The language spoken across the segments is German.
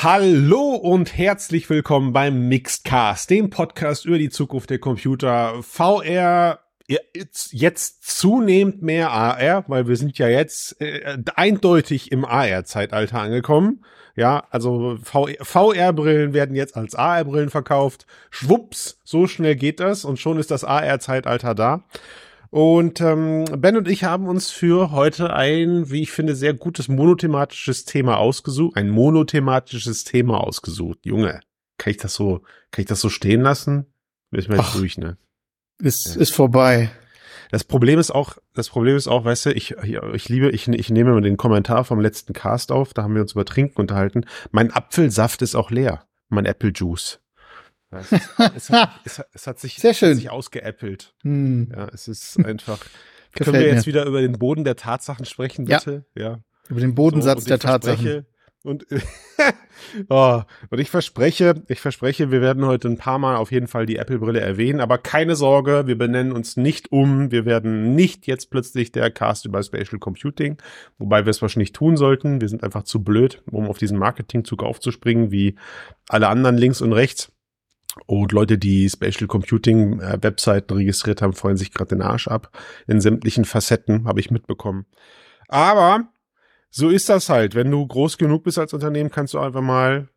Hallo und herzlich willkommen beim Mixedcast, dem Podcast über die Zukunft der Computer, VR, jetzt zunehmend mehr AR, weil wir sind ja jetzt äh, eindeutig im AR-Zeitalter angekommen. Ja, also VR-Brillen werden jetzt als AR-Brillen verkauft. Schwupps, so schnell geht das und schon ist das AR-Zeitalter da. Und ähm, Ben und ich haben uns für heute ein, wie ich finde, sehr gutes monothematisches Thema ausgesucht. Ein monothematisches Thema ausgesucht. Junge, kann ich das so, kann ich das so stehen lassen? Ist mir jetzt durch, ne? Ist, ja. ist vorbei. Das Problem ist auch, das Problem ist auch, weißt du, ich, ich liebe, ich, ich nehme mal den Kommentar vom letzten Cast auf, da haben wir uns über Trinken unterhalten. Mein Apfelsaft ist auch leer. Mein Apple Juice. Es, es, hat, es, es, hat sich, Sehr schön. Sich ausgeäppelt. Hm. Ja, es ist einfach. Können wir jetzt mir. wieder über den Boden der Tatsachen sprechen, bitte? Ja. ja. Über den Bodensatz so, der Tatsachen. Und, oh, und ich verspreche, ich verspreche, wir werden heute ein paar Mal auf jeden Fall die Apple-Brille erwähnen, aber keine Sorge, wir benennen uns nicht um. Wir werden nicht jetzt plötzlich der Cast über Spatial Computing, wobei wir es wahrscheinlich tun sollten. Wir sind einfach zu blöd, um auf diesen Marketingzug aufzuspringen, wie alle anderen links und rechts. Und Leute, die Spatial Computing äh, Webseiten registriert haben, freuen sich gerade den Arsch ab. In sämtlichen Facetten habe ich mitbekommen. Aber so ist das halt. Wenn du groß genug bist als Unternehmen, kannst du einfach mal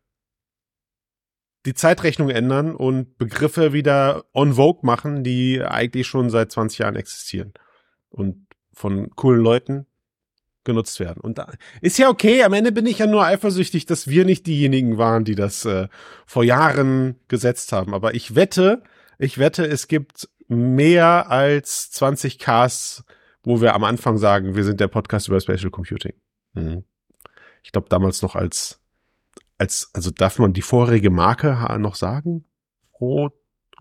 die Zeitrechnung ändern und Begriffe wieder on vogue machen, die eigentlich schon seit 20 Jahren existieren. Und von coolen Leuten genutzt werden. Und da ist ja okay, am Ende bin ich ja nur eifersüchtig, dass wir nicht diejenigen waren, die das äh, vor Jahren gesetzt haben. Aber ich wette, ich wette, es gibt mehr als 20 Casts, wo wir am Anfang sagen, wir sind der Podcast über Spatial Computing. Mhm. Ich glaube damals noch als, als, also darf man die vorherige Marke noch sagen?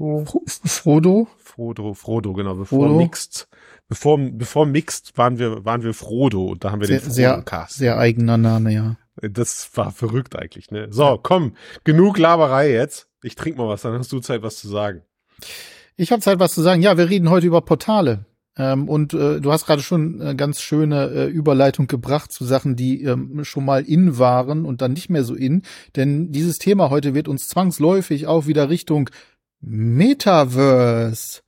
Frodo? Frodo? Frodo, Frodo, genau, bevor Frodo. Mixed, bevor, bevor Mixed waren wir, waren wir Frodo und da haben wir sehr, den sehr, Cast. Sehr eigener Name, ja. Das war verrückt eigentlich, ne? So, komm, genug Laberei jetzt. Ich trinke mal was, dann hast du Zeit, was zu sagen. Ich habe Zeit, was zu sagen. Ja, wir reden heute über Portale. Ähm, und äh, du hast gerade schon eine ganz schöne äh, Überleitung gebracht zu Sachen, die ähm, schon mal in waren und dann nicht mehr so in. Denn dieses Thema heute wird uns zwangsläufig auch wieder Richtung Metaverse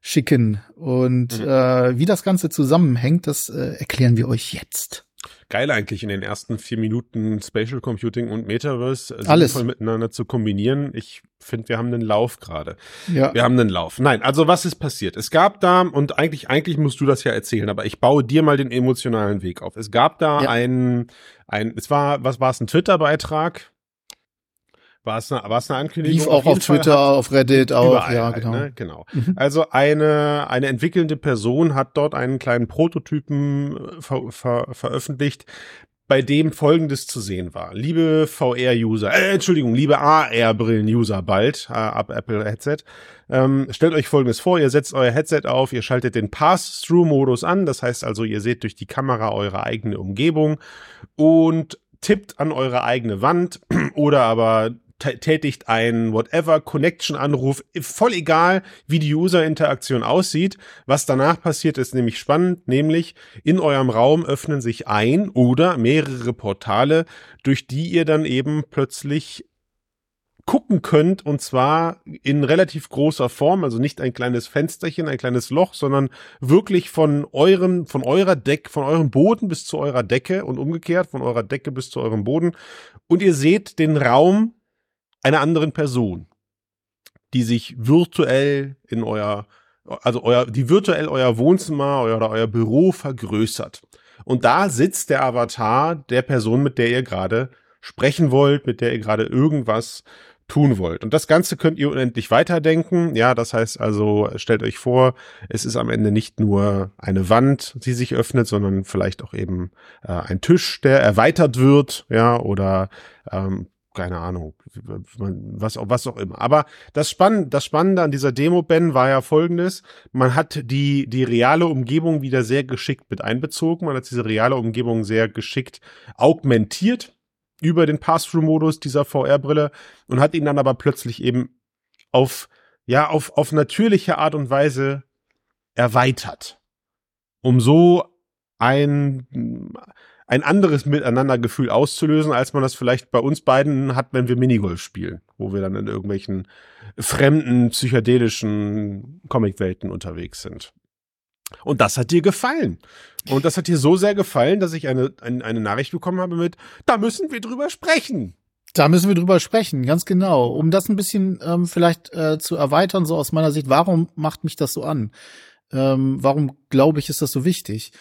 schicken. Und mhm. äh, wie das Ganze zusammenhängt, das äh, erklären wir euch jetzt. Geil eigentlich in den ersten vier Minuten Spatial Computing und Metaverse äh, Alles. miteinander zu kombinieren. Ich finde, wir haben einen Lauf gerade. Ja. Wir haben einen Lauf. Nein, also was ist passiert? Es gab da, und eigentlich, eigentlich musst du das ja erzählen, aber ich baue dir mal den emotionalen Weg auf. Es gab da ja. ein, ein, es war, was war es, ein Twitter-Beitrag? War es eine, war es eine Ankündigung? Lief auch auf, Twitter, auf Reddit auch, ja, genau. Ne? genau. Mhm. Also eine, eine entwickelnde Person hat dort einen kleinen Prototypen äh, ver, ver, veröffentlicht, bei dem Folgendes zu sehen war. Liebe VR-User, äh, Entschuldigung, liebe AR-Brillen-User bald, äh, ab Apple Headset, ähm, stellt euch Folgendes vor, ihr setzt euer Headset auf, ihr schaltet den Pass-Through-Modus an, das heißt also, ihr seht durch die Kamera eure eigene Umgebung und tippt an eure eigene Wand oder aber tätigt ein whatever Connection Anruf, voll egal, wie die User Interaktion aussieht. Was danach passiert, ist nämlich spannend, nämlich in eurem Raum öffnen sich ein oder mehrere Portale, durch die ihr dann eben plötzlich gucken könnt und zwar in relativ großer Form, also nicht ein kleines Fensterchen, ein kleines Loch, sondern wirklich von eurem, von eurer Decke, von eurem Boden bis zu eurer Decke und umgekehrt von eurer Decke bis zu eurem Boden und ihr seht den Raum einer anderen Person, die sich virtuell in euer, also euer, die virtuell euer Wohnzimmer oder euer Büro vergrößert. Und da sitzt der Avatar der Person, mit der ihr gerade sprechen wollt, mit der ihr gerade irgendwas tun wollt. Und das Ganze könnt ihr unendlich weiterdenken. Ja, das heißt also, stellt euch vor, es ist am Ende nicht nur eine Wand, die sich öffnet, sondern vielleicht auch eben äh, ein Tisch, der erweitert wird, ja, oder ähm, keine Ahnung, was, was auch immer. Aber das Spannende, das Spannende an dieser Demo, Ben, war ja folgendes. Man hat die, die reale Umgebung wieder sehr geschickt mit einbezogen. Man hat diese reale Umgebung sehr geschickt augmentiert über den Pass-Through-Modus dieser VR-Brille und hat ihn dann aber plötzlich eben auf, ja, auf, auf natürliche Art und Weise erweitert. Um so ein, ein anderes Miteinandergefühl auszulösen, als man das vielleicht bei uns beiden hat, wenn wir Minigolf spielen, wo wir dann in irgendwelchen fremden, psychedelischen Comicwelten unterwegs sind. Und das hat dir gefallen. Und das hat dir so sehr gefallen, dass ich eine, eine, eine Nachricht bekommen habe mit, da müssen wir drüber sprechen. Da müssen wir drüber sprechen, ganz genau. Um das ein bisschen ähm, vielleicht äh, zu erweitern, so aus meiner Sicht, warum macht mich das so an? Ähm, warum glaube ich, ist das so wichtig?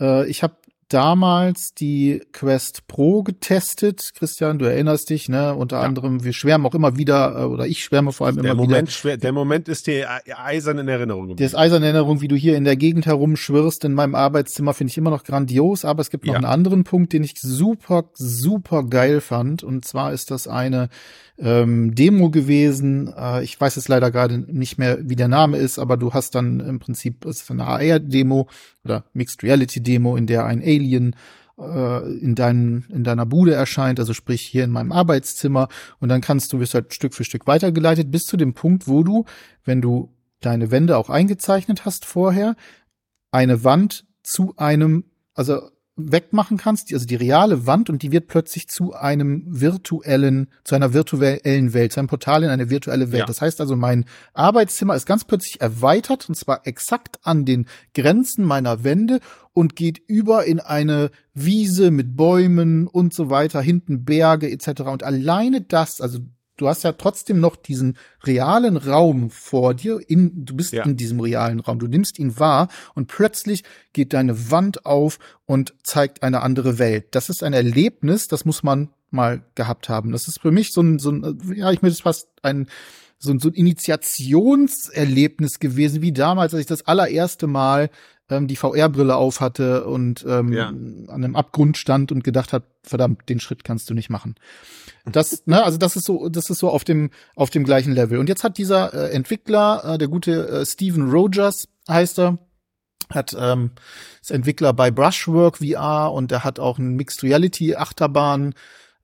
Äh, ich habe damals die Quest Pro getestet. Christian, du erinnerst dich, ne? Unter ja. anderem, wir schwärmen auch immer wieder, äh, oder ich schwärme vor allem der immer Moment wieder. Schwer, der Moment ist dir eisern in Erinnerung. Der ist eisern in Erinnerung, wie du hier in der Gegend herumschwirrst. In meinem Arbeitszimmer finde ich immer noch grandios, aber es gibt noch ja. einen anderen Punkt, den ich super, super geil fand. Und zwar ist das eine ähm, Demo gewesen. Äh, ich weiß jetzt leider gerade nicht mehr, wie der Name ist, aber du hast dann im Prinzip es ist eine AR-Demo oder Mixed Reality-Demo, in der ein Alien äh, in, dein, in deiner Bude erscheint, also sprich hier in meinem Arbeitszimmer. Und dann kannst du, wirst halt Stück für Stück weitergeleitet bis zu dem Punkt, wo du, wenn du deine Wände auch eingezeichnet hast vorher, eine Wand zu einem, also wegmachen kannst, also die reale Wand und die wird plötzlich zu einem virtuellen, zu einer virtuellen Welt, zu einem Portal in eine virtuelle Welt. Ja. Das heißt also, mein Arbeitszimmer ist ganz plötzlich erweitert und zwar exakt an den Grenzen meiner Wände und geht über in eine Wiese mit Bäumen und so weiter, hinten Berge etc. Und alleine das, also du hast ja trotzdem noch diesen realen Raum vor dir, in, du bist ja. in diesem realen Raum, du nimmst ihn wahr und plötzlich geht deine Wand auf und zeigt eine andere Welt. Das ist ein Erlebnis, das muss man mal gehabt haben. Das ist für mich so ein, so ein ja, ich möchte es fast ein, so ein, so ein Initiationserlebnis gewesen, wie damals, als ich das allererste Mal ähm, die VR-Brille auf hatte und ähm, ja. an einem Abgrund stand und gedacht hat, verdammt, den Schritt kannst du nicht machen. Das, ne, also das ist so, das ist so auf dem auf dem gleichen Level. Und jetzt hat dieser äh, Entwickler, äh, der gute äh, Steven Rogers heißt er, hat ähm, ist Entwickler bei Brushwork VR und der hat auch ein Mixed Reality Achterbahn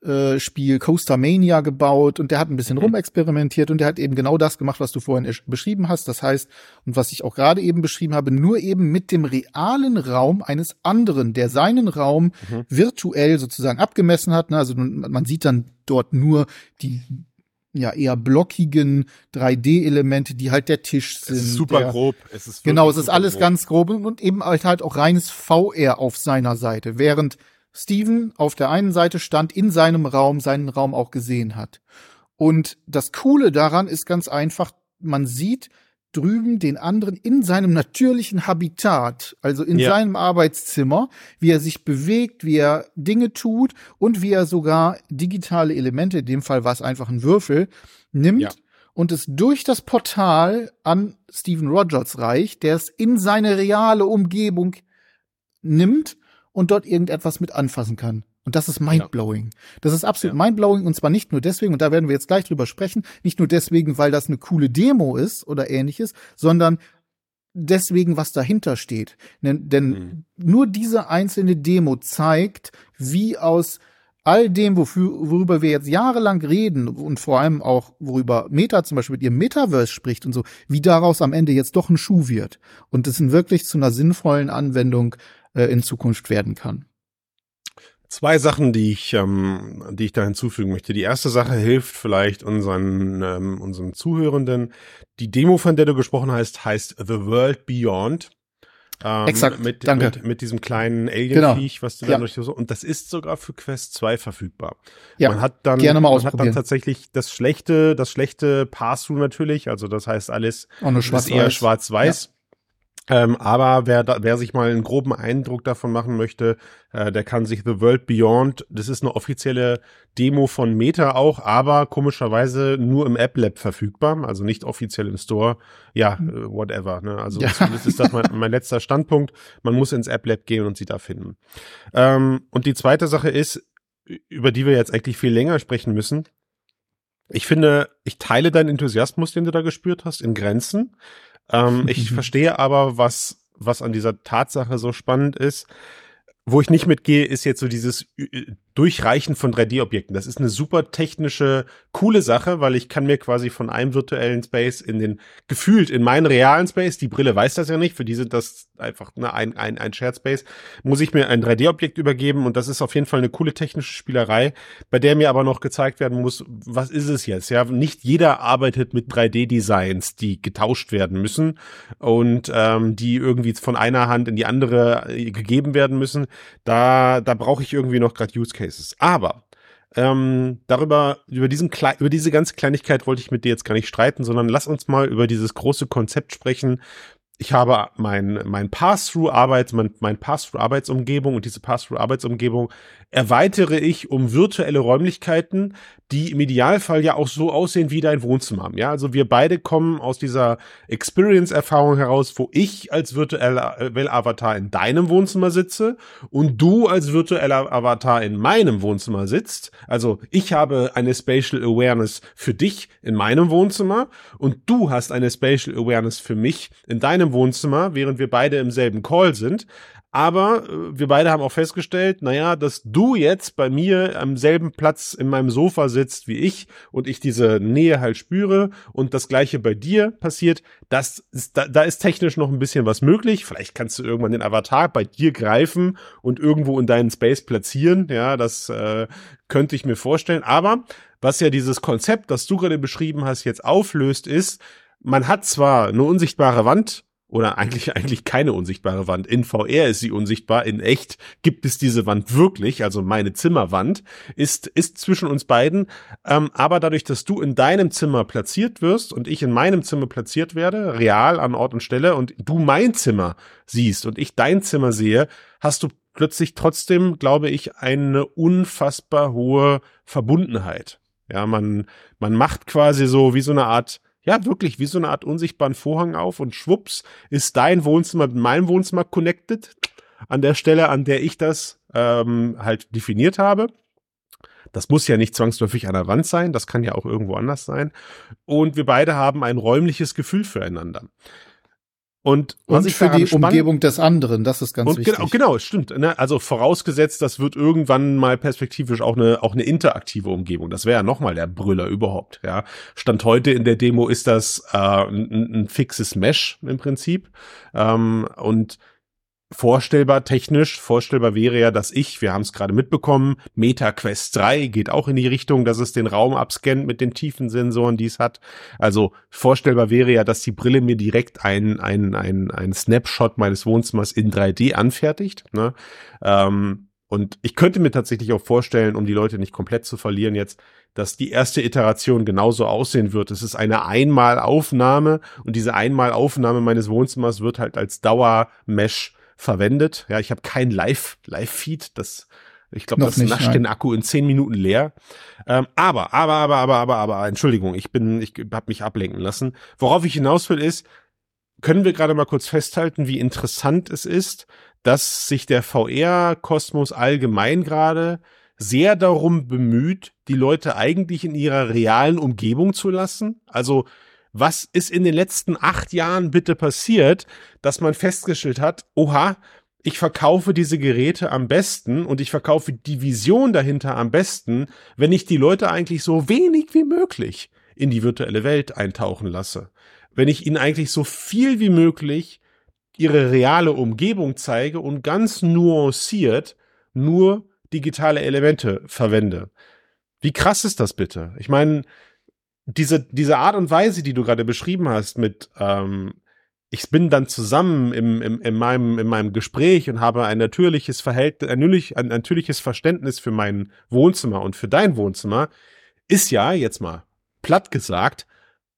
äh, Spiel Coaster Mania gebaut und der hat ein bisschen mhm. rumexperimentiert und der hat eben genau das gemacht, was du vorhin beschrieben hast. Das heißt, und was ich auch gerade eben beschrieben habe, nur eben mit dem realen Raum eines anderen, der seinen Raum mhm. virtuell sozusagen abgemessen hat. Ne? Also man sieht dann dort nur die ja eher blockigen 3D-Elemente, die halt der Tisch sind. Es ist super der, grob. Es ist genau, es ist alles grob. ganz grob und eben halt halt auch reines VR auf seiner Seite, während Steven auf der einen Seite stand, in seinem Raum, seinen Raum auch gesehen hat. Und das Coole daran ist ganz einfach, man sieht drüben den anderen in seinem natürlichen Habitat, also in ja. seinem Arbeitszimmer, wie er sich bewegt, wie er Dinge tut und wie er sogar digitale Elemente, in dem Fall war es einfach ein Würfel, nimmt ja. und es durch das Portal an Steven Rogers reicht, der es in seine reale Umgebung nimmt und dort irgendetwas mit anfassen kann. Und das ist mindblowing. Das ist absolut ja. mindblowing und zwar nicht nur deswegen, und da werden wir jetzt gleich drüber sprechen, nicht nur deswegen, weil das eine coole Demo ist oder ähnliches, sondern deswegen, was dahinter steht. Denn, denn mhm. nur diese einzelne Demo zeigt, wie aus all dem, wofür, worüber wir jetzt jahrelang reden und vor allem auch, worüber Meta zum Beispiel mit ihrem Metaverse spricht und so, wie daraus am Ende jetzt doch ein Schuh wird und es wirklich zu einer sinnvollen Anwendung äh, in Zukunft werden kann. Zwei Sachen, die ich, ähm, die ich da hinzufügen möchte. Die erste Sache hilft vielleicht unseren, ähm, unseren Zuhörenden. Die Demo, von der du gesprochen hast, heißt The World Beyond. Ähm, Exakt, mit, danke. Mit, mit diesem kleinen Alien-Viech, genau. was du ja. dann durch so, und das ist sogar für Quest 2 verfügbar. Ja, man hat dann, gerne mal man hat dann tatsächlich das schlechte, das schlechte Pass-Through natürlich, also das heißt alles ist eher schwarz-weiß. Ja. Ähm, aber wer, da, wer sich mal einen groben Eindruck davon machen möchte, äh, der kann sich The World Beyond, das ist eine offizielle Demo von Meta auch, aber komischerweise nur im App Lab verfügbar, also nicht offiziell im Store. Ja, hm. äh, whatever. Ne? Also ja. das ist das mein, mein letzter Standpunkt. Man muss ins App Lab gehen und sie da finden. Ähm, und die zweite Sache ist, über die wir jetzt eigentlich viel länger sprechen müssen. Ich finde, ich teile deinen Enthusiasmus, den du da gespürt hast, in Grenzen. Ähm, ich verstehe aber, was, was an dieser Tatsache so spannend ist. Wo ich nicht mitgehe, ist jetzt so dieses Durchreichen von 3D-Objekten. Das ist eine super technische, coole Sache, weil ich kann mir quasi von einem virtuellen Space in den, gefühlt in meinen realen Space, die Brille weiß das ja nicht, für die sind das einfach ne, ein, ein, ein Shared Space, muss ich mir ein 3D-Objekt übergeben und das ist auf jeden Fall eine coole technische Spielerei, bei der mir aber noch gezeigt werden muss, was ist es jetzt? Ja, nicht jeder arbeitet mit 3D-Designs, die getauscht werden müssen und ähm, die irgendwie von einer Hand in die andere äh, gegeben werden müssen. Da, da brauche ich irgendwie noch gerade Use Cases. Aber ähm, darüber, über diesen über diese ganze Kleinigkeit wollte ich mit dir jetzt gar nicht streiten, sondern lass uns mal über dieses große Konzept sprechen, ich habe mein, mein Pass-Through-Arbeits, mein, mein Pass-Through-Arbeitsumgebung und diese Pass-Through-Arbeitsumgebung erweitere ich um virtuelle Räumlichkeiten, die im Idealfall ja auch so aussehen wie dein Wohnzimmer. Ja, also wir beide kommen aus dieser Experience-Erfahrung heraus, wo ich als virtueller Avatar in deinem Wohnzimmer sitze und du als virtueller Avatar in meinem Wohnzimmer sitzt. Also ich habe eine Spatial Awareness für dich in meinem Wohnzimmer und du hast eine Spatial Awareness für mich in deinem Wohnzimmer, während wir beide im selben Call sind. Aber äh, wir beide haben auch festgestellt, naja, dass du jetzt bei mir am selben Platz in meinem Sofa sitzt wie ich und ich diese Nähe halt spüre und das gleiche bei dir passiert, das ist, da, da ist technisch noch ein bisschen was möglich. Vielleicht kannst du irgendwann den Avatar bei dir greifen und irgendwo in deinen Space platzieren. Ja, das äh, könnte ich mir vorstellen. Aber was ja dieses Konzept, das du gerade beschrieben hast, jetzt auflöst, ist, man hat zwar eine unsichtbare Wand oder eigentlich eigentlich keine unsichtbare Wand. In VR ist sie unsichtbar, in echt gibt es diese Wand wirklich, also meine Zimmerwand ist ist zwischen uns beiden, ähm, aber dadurch, dass du in deinem Zimmer platziert wirst und ich in meinem Zimmer platziert werde, real an Ort und Stelle und du mein Zimmer siehst und ich dein Zimmer sehe, hast du plötzlich trotzdem, glaube ich, eine unfassbar hohe Verbundenheit. Ja, man man macht quasi so wie so eine Art ja, wirklich wie so eine Art unsichtbaren Vorhang auf und schwupps ist dein Wohnzimmer mit meinem Wohnzimmer connected an der Stelle, an der ich das ähm, halt definiert habe. Das muss ja nicht zwangsläufig an der Wand sein, das kann ja auch irgendwo anders sein. Und wir beide haben ein räumliches Gefühl füreinander. Und, und für die spannend, Umgebung des anderen, das ist ganz und wichtig. Genau, genau, stimmt. Ne? Also vorausgesetzt, das wird irgendwann mal perspektivisch auch eine auch eine interaktive Umgebung. Das wäre ja noch mal der Brüller überhaupt. Ja, stand heute in der Demo ist das äh, ein, ein fixes Mesh im Prinzip ähm, und vorstellbar technisch, vorstellbar wäre ja, dass ich, wir haben es gerade mitbekommen, Meta Quest 3 geht auch in die Richtung, dass es den Raum abscannt mit den tiefen Sensoren, die es hat. Also vorstellbar wäre ja, dass die Brille mir direkt ein, ein, ein, ein Snapshot meines Wohnzimmers in 3D anfertigt. Ne? Ähm, und ich könnte mir tatsächlich auch vorstellen, um die Leute nicht komplett zu verlieren jetzt, dass die erste Iteration genauso aussehen wird. Es ist eine Einmalaufnahme und diese Einmalaufnahme meines Wohnzimmers wird halt als Dauermesh verwendet. Ja, ich habe kein Live Live Feed, das ich glaube, das nicht, nascht nein. den Akku in zehn Minuten leer. Ähm, aber, aber, aber, aber, aber, aber, Entschuldigung, ich bin, ich habe mich ablenken lassen. Worauf ich hinaus will, ist, können wir gerade mal kurz festhalten, wie interessant es ist, dass sich der VR-Kosmos allgemein gerade sehr darum bemüht, die Leute eigentlich in ihrer realen Umgebung zu lassen. Also was ist in den letzten acht Jahren bitte passiert, dass man festgestellt hat, oha, ich verkaufe diese Geräte am besten und ich verkaufe die Vision dahinter am besten, wenn ich die Leute eigentlich so wenig wie möglich in die virtuelle Welt eintauchen lasse. Wenn ich ihnen eigentlich so viel wie möglich ihre reale Umgebung zeige und ganz nuanciert nur digitale Elemente verwende. Wie krass ist das bitte? Ich meine, diese, diese Art und Weise, die du gerade beschrieben hast, mit ähm, ich bin dann zusammen im, im, in, meinem, in meinem Gespräch und habe ein natürliches Verhältnis, ein, ein natürliches Verständnis für mein Wohnzimmer und für dein Wohnzimmer, ist ja, jetzt mal platt gesagt,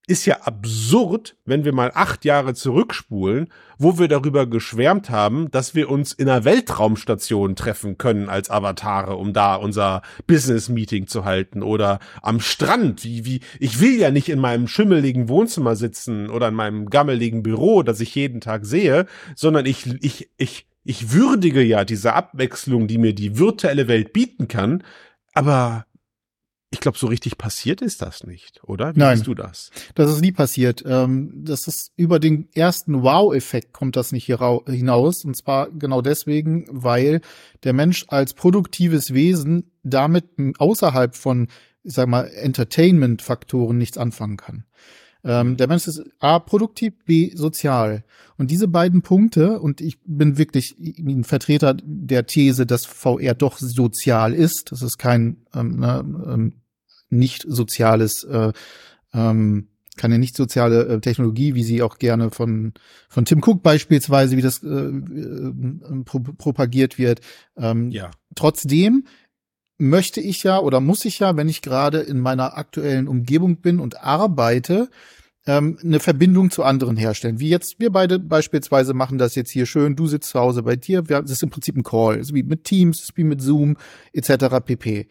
ist ja absurd, wenn wir mal acht Jahre zurückspulen, wo wir darüber geschwärmt haben, dass wir uns in einer Weltraumstation treffen können als Avatare, um da unser Business-Meeting zu halten oder am Strand, wie, wie, ich will ja nicht in meinem schimmeligen Wohnzimmer sitzen oder in meinem gammeligen Büro, das ich jeden Tag sehe, sondern ich, ich, ich, ich würdige ja diese Abwechslung, die mir die virtuelle Welt bieten kann, aber ich glaube, so richtig passiert ist das nicht, oder? Wie Nein, du das? Das ist nie passiert. Ähm, das ist über den ersten Wow-Effekt kommt das nicht hier hinaus. Und zwar genau deswegen, weil der Mensch als produktives Wesen damit außerhalb von, ich sag mal, Entertainment-Faktoren nichts anfangen kann. Ähm, der Mensch ist A, produktiv, B, sozial. Und diese beiden Punkte, und ich bin wirklich ein Vertreter der These, dass VR doch sozial ist, das ist kein ähm, ne, ähm, nicht soziales, äh, ähm, keine nicht soziale äh, Technologie, wie sie auch gerne von von Tim Cook beispielsweise, wie das äh, äh, pro propagiert wird. Ähm, ja. Trotzdem möchte ich ja oder muss ich ja, wenn ich gerade in meiner aktuellen Umgebung bin und arbeite, ähm, eine Verbindung zu anderen herstellen. Wie jetzt wir beide beispielsweise machen das jetzt hier schön. Du sitzt zu Hause bei dir. Wir, das ist im Prinzip ein Call, so wie mit Teams, wie mit Zoom etc. pp.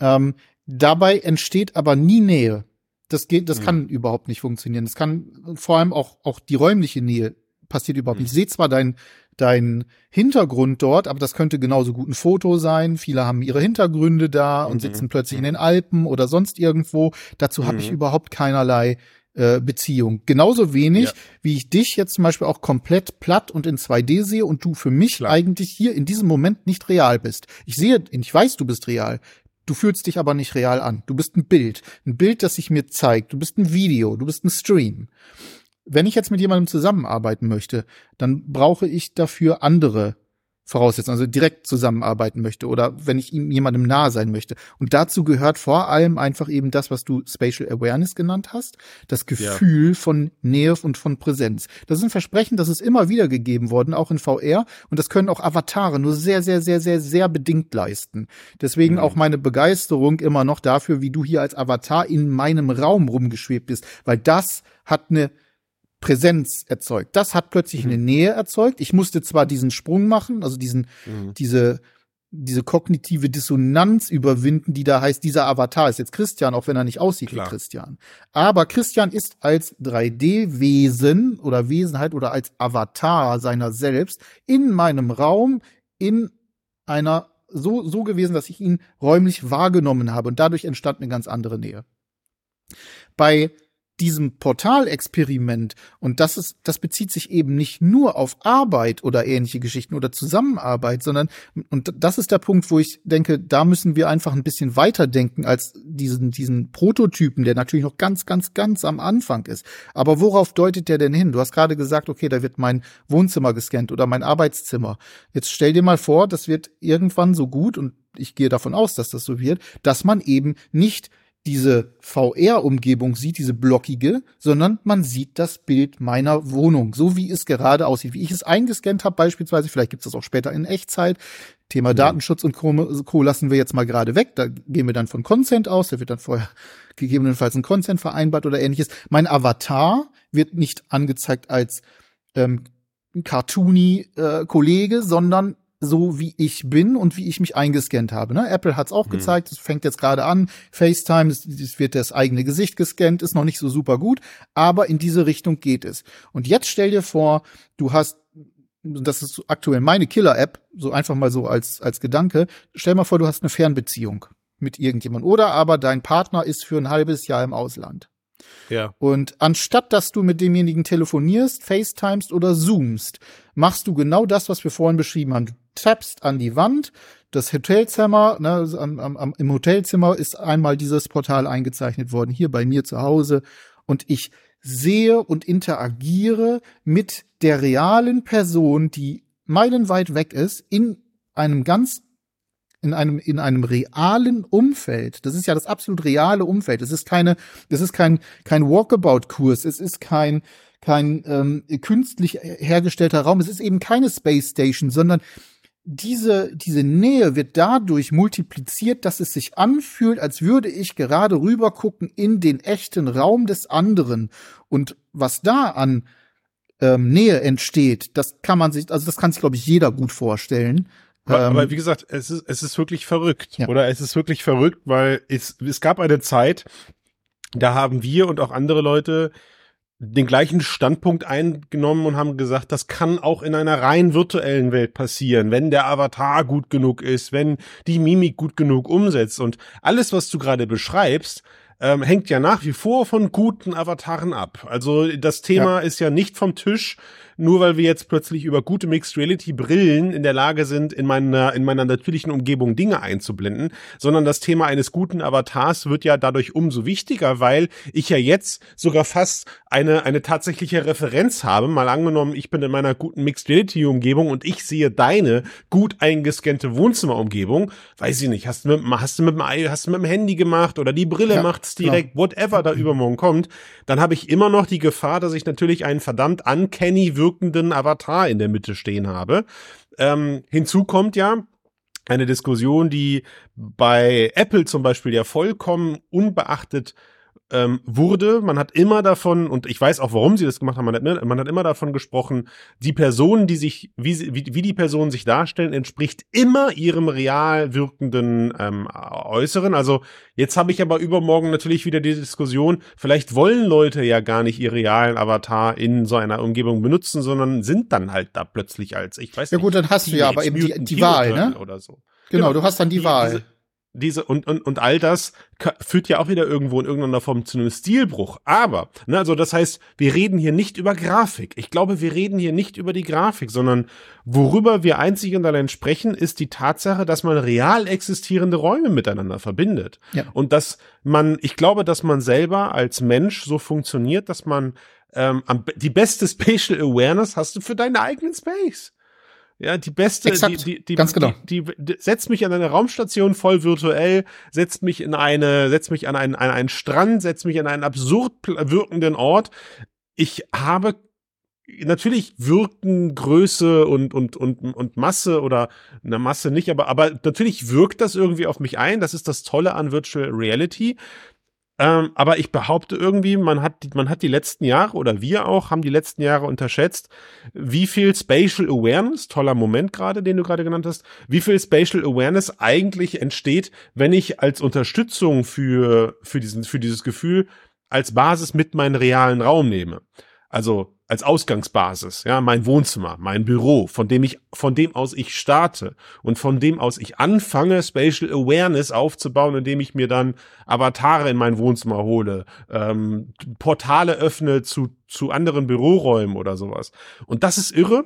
Ähm, dabei entsteht aber nie Nähe. Das geht, das mhm. kann überhaupt nicht funktionieren. Das kann vor allem auch auch die räumliche Nähe passiert überhaupt mhm. nicht. Ich sehe zwar dein dein Hintergrund dort, aber das könnte genauso gut ein Foto sein. Viele haben ihre Hintergründe da und mhm. sitzen plötzlich in den Alpen oder sonst irgendwo. Dazu habe ich mhm. überhaupt keinerlei äh, Beziehung. Genauso wenig, ja. wie ich dich jetzt zum Beispiel auch komplett platt und in 2D sehe und du für mich Klar. eigentlich hier in diesem Moment nicht real bist. Ich sehe, ich weiß, du bist real. Du fühlst dich aber nicht real an. Du bist ein Bild. Ein Bild, das sich mir zeigt. Du bist ein Video. Du bist ein Stream. Wenn ich jetzt mit jemandem zusammenarbeiten möchte, dann brauche ich dafür andere voraussetzen, also direkt zusammenarbeiten möchte oder wenn ich ihm jemandem nahe sein möchte. Und dazu gehört vor allem einfach eben das, was du Spatial Awareness genannt hast, das Gefühl ja. von Nähe und von Präsenz. Das ist ein Versprechen, das ist immer wieder gegeben worden, auch in VR. Und das können auch Avatare nur sehr, sehr, sehr, sehr, sehr bedingt leisten. Deswegen mhm. auch meine Begeisterung immer noch dafür, wie du hier als Avatar in meinem Raum rumgeschwebt bist, weil das hat eine Präsenz erzeugt. Das hat plötzlich mhm. eine Nähe erzeugt. Ich musste zwar diesen Sprung machen, also diesen, mhm. diese, diese kognitive Dissonanz überwinden, die da heißt, dieser Avatar ist jetzt Christian, auch wenn er nicht aussieht Klar. wie Christian. Aber Christian ist als 3D-Wesen oder Wesenheit oder als Avatar seiner selbst in meinem Raum in einer so, so gewesen, dass ich ihn räumlich wahrgenommen habe und dadurch entstand eine ganz andere Nähe. Bei diesem Portalexperiment, und das ist, das bezieht sich eben nicht nur auf Arbeit oder ähnliche Geschichten oder Zusammenarbeit, sondern, und das ist der Punkt, wo ich denke, da müssen wir einfach ein bisschen weiter denken als diesen, diesen Prototypen, der natürlich noch ganz, ganz, ganz am Anfang ist. Aber worauf deutet der denn hin? Du hast gerade gesagt, okay, da wird mein Wohnzimmer gescannt oder mein Arbeitszimmer. Jetzt stell dir mal vor, das wird irgendwann so gut, und ich gehe davon aus, dass das so wird, dass man eben nicht diese VR-Umgebung sieht, diese blockige, sondern man sieht das Bild meiner Wohnung, so wie es gerade aussieht, wie ich es eingescannt habe beispielsweise. Vielleicht gibt es das auch später in Echtzeit. Thema Datenschutz und Co. lassen wir jetzt mal gerade weg. Da gehen wir dann von Consent aus. Da wird dann vorher gegebenenfalls ein Consent vereinbart oder ähnliches. Mein Avatar wird nicht angezeigt als ähm, cartoony äh, Kollege, sondern so wie ich bin und wie ich mich eingescannt habe. Ne? Apple hat es auch mhm. gezeigt, es fängt jetzt gerade an, FaceTime, es, es wird das eigene Gesicht gescannt, ist noch nicht so super gut, aber in diese Richtung geht es. Und jetzt stell dir vor, du hast das ist aktuell meine Killer-App, so einfach mal so als, als Gedanke. Stell mal vor, du hast eine Fernbeziehung mit irgendjemandem oder aber dein Partner ist für ein halbes Jahr im Ausland. Ja. Und anstatt dass du mit demjenigen telefonierst, FaceTimest oder zoomst, machst du genau das, was wir vorhin beschrieben haben. Tappst an die Wand, das Hotelzimmer, ne, am, am, im Hotelzimmer ist einmal dieses Portal eingezeichnet worden, hier bei mir zu Hause. Und ich sehe und interagiere mit der realen Person, die meilenweit weg ist, in einem ganz in einem in einem realen Umfeld. Das ist ja das absolut reale Umfeld. Es ist keine, es ist kein kein Walkabout-Kurs. Es ist kein kein ähm, künstlich hergestellter Raum. Es ist eben keine Space Station, sondern diese, diese Nähe wird dadurch multipliziert, dass es sich anfühlt, als würde ich gerade rüber gucken in den echten Raum des anderen. Und was da an ähm, Nähe entsteht, das kann man sich, also das kann sich, glaube ich, jeder gut vorstellen. Aber, ähm, aber, wie gesagt, es ist, es ist wirklich verrückt. Ja. Oder es ist wirklich verrückt, weil es, es gab eine Zeit, da haben wir und auch andere Leute den gleichen Standpunkt eingenommen und haben gesagt, das kann auch in einer rein virtuellen Welt passieren, wenn der Avatar gut genug ist, wenn die Mimik gut genug umsetzt und alles, was du gerade beschreibst, ähm, hängt ja nach wie vor von guten Avataren ab. Also das Thema ja. ist ja nicht vom Tisch, nur weil wir jetzt plötzlich über gute Mixed Reality Brillen in der Lage sind, in meiner, in meiner natürlichen Umgebung Dinge einzublenden, sondern das Thema eines guten Avatars wird ja dadurch umso wichtiger, weil ich ja jetzt sogar fast eine, eine tatsächliche Referenz habe. Mal angenommen, ich bin in meiner guten Mixed Reality Umgebung und ich sehe deine gut eingescannte Wohnzimmerumgebung. Weiß ich nicht, hast du mit, hast du mit dem, hast du mit dem Handy gemacht oder die Brille ja, macht's direkt, klar. whatever da übermorgen kommt, dann habe ich immer noch die Gefahr, dass ich natürlich einen verdammt uncanny wirkenden Avatar in der Mitte stehen habe. Ähm, hinzu kommt ja, eine Diskussion, die bei Apple zum Beispiel ja vollkommen unbeachtet ähm, wurde. Man hat immer davon, und ich weiß auch, warum sie das gemacht haben, man hat, man hat immer davon gesprochen, die Personen, die sich, wie, sie, wie, wie die Personen sich darstellen, entspricht immer ihrem real wirkenden ähm, Äußeren. Also jetzt habe ich aber übermorgen natürlich wieder die Diskussion, vielleicht wollen Leute ja gar nicht ihr realen Avatar in so einer Umgebung benutzen, sondern sind dann halt da plötzlich als, ich weiß ja, nicht. Ja gut, dann hast du ja aber eben die, die Wahl, ne? Oder so. Genau, genau, du hast dann die, die Wahl. Diese, diese und, und, und all das führt ja auch wieder irgendwo in irgendeiner Form zu einem Stilbruch. Aber, ne, also das heißt, wir reden hier nicht über Grafik. Ich glaube, wir reden hier nicht über die Grafik, sondern worüber wir einzig und allein sprechen, ist die Tatsache, dass man real existierende Räume miteinander verbindet. Ja. Und dass man, ich glaube, dass man selber als Mensch so funktioniert, dass man ähm, die beste Spatial Awareness hast du für deinen eigenen Space. Ja, die beste, Exakt, die, die, ganz genau. Die, die, die, setzt mich an eine Raumstation voll virtuell, setzt mich in eine, setzt mich an einen, an einen Strand, setzt mich an einen absurd wirkenden Ort. Ich habe natürlich wirken Größe und, und, und, und Masse oder eine Masse nicht, aber, aber natürlich wirkt das irgendwie auf mich ein. Das ist das Tolle an Virtual Reality. Ähm, aber ich behaupte irgendwie, man hat, man hat die letzten Jahre oder wir auch haben die letzten Jahre unterschätzt, wie viel Spatial Awareness, toller Moment gerade, den du gerade genannt hast, wie viel Spatial Awareness eigentlich entsteht, wenn ich als Unterstützung für, für diesen, für dieses Gefühl als Basis mit meinen realen Raum nehme. Also als Ausgangsbasis, ja, mein Wohnzimmer, mein Büro, von dem ich, von dem aus ich starte und von dem aus ich anfange, Spatial Awareness aufzubauen, indem ich mir dann Avatare in mein Wohnzimmer hole, ähm, Portale öffne zu, zu anderen Büroräumen oder sowas. Und das ist irre.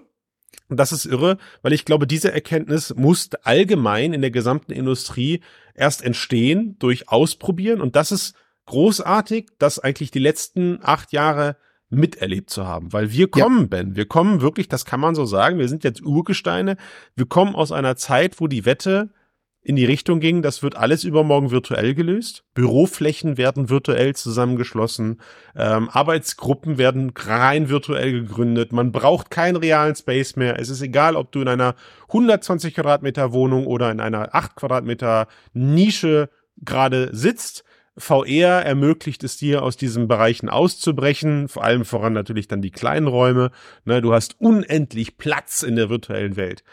Und das ist irre, weil ich glaube, diese Erkenntnis muss allgemein in der gesamten Industrie erst entstehen durch Ausprobieren. Und das ist großartig, dass eigentlich die letzten acht Jahre miterlebt zu haben. Weil wir kommen, ja. Ben, wir kommen wirklich, das kann man so sagen, wir sind jetzt Urgesteine, wir kommen aus einer Zeit, wo die Wette in die Richtung ging, das wird alles übermorgen virtuell gelöst. Büroflächen werden virtuell zusammengeschlossen, ähm, Arbeitsgruppen werden rein virtuell gegründet. Man braucht keinen realen Space mehr. Es ist egal, ob du in einer 120 Quadratmeter Wohnung oder in einer 8 Quadratmeter Nische gerade sitzt. VR ermöglicht es dir, aus diesen Bereichen auszubrechen, vor allem voran natürlich dann die kleinen Räume. Ne, du hast unendlich Platz in der virtuellen Welt.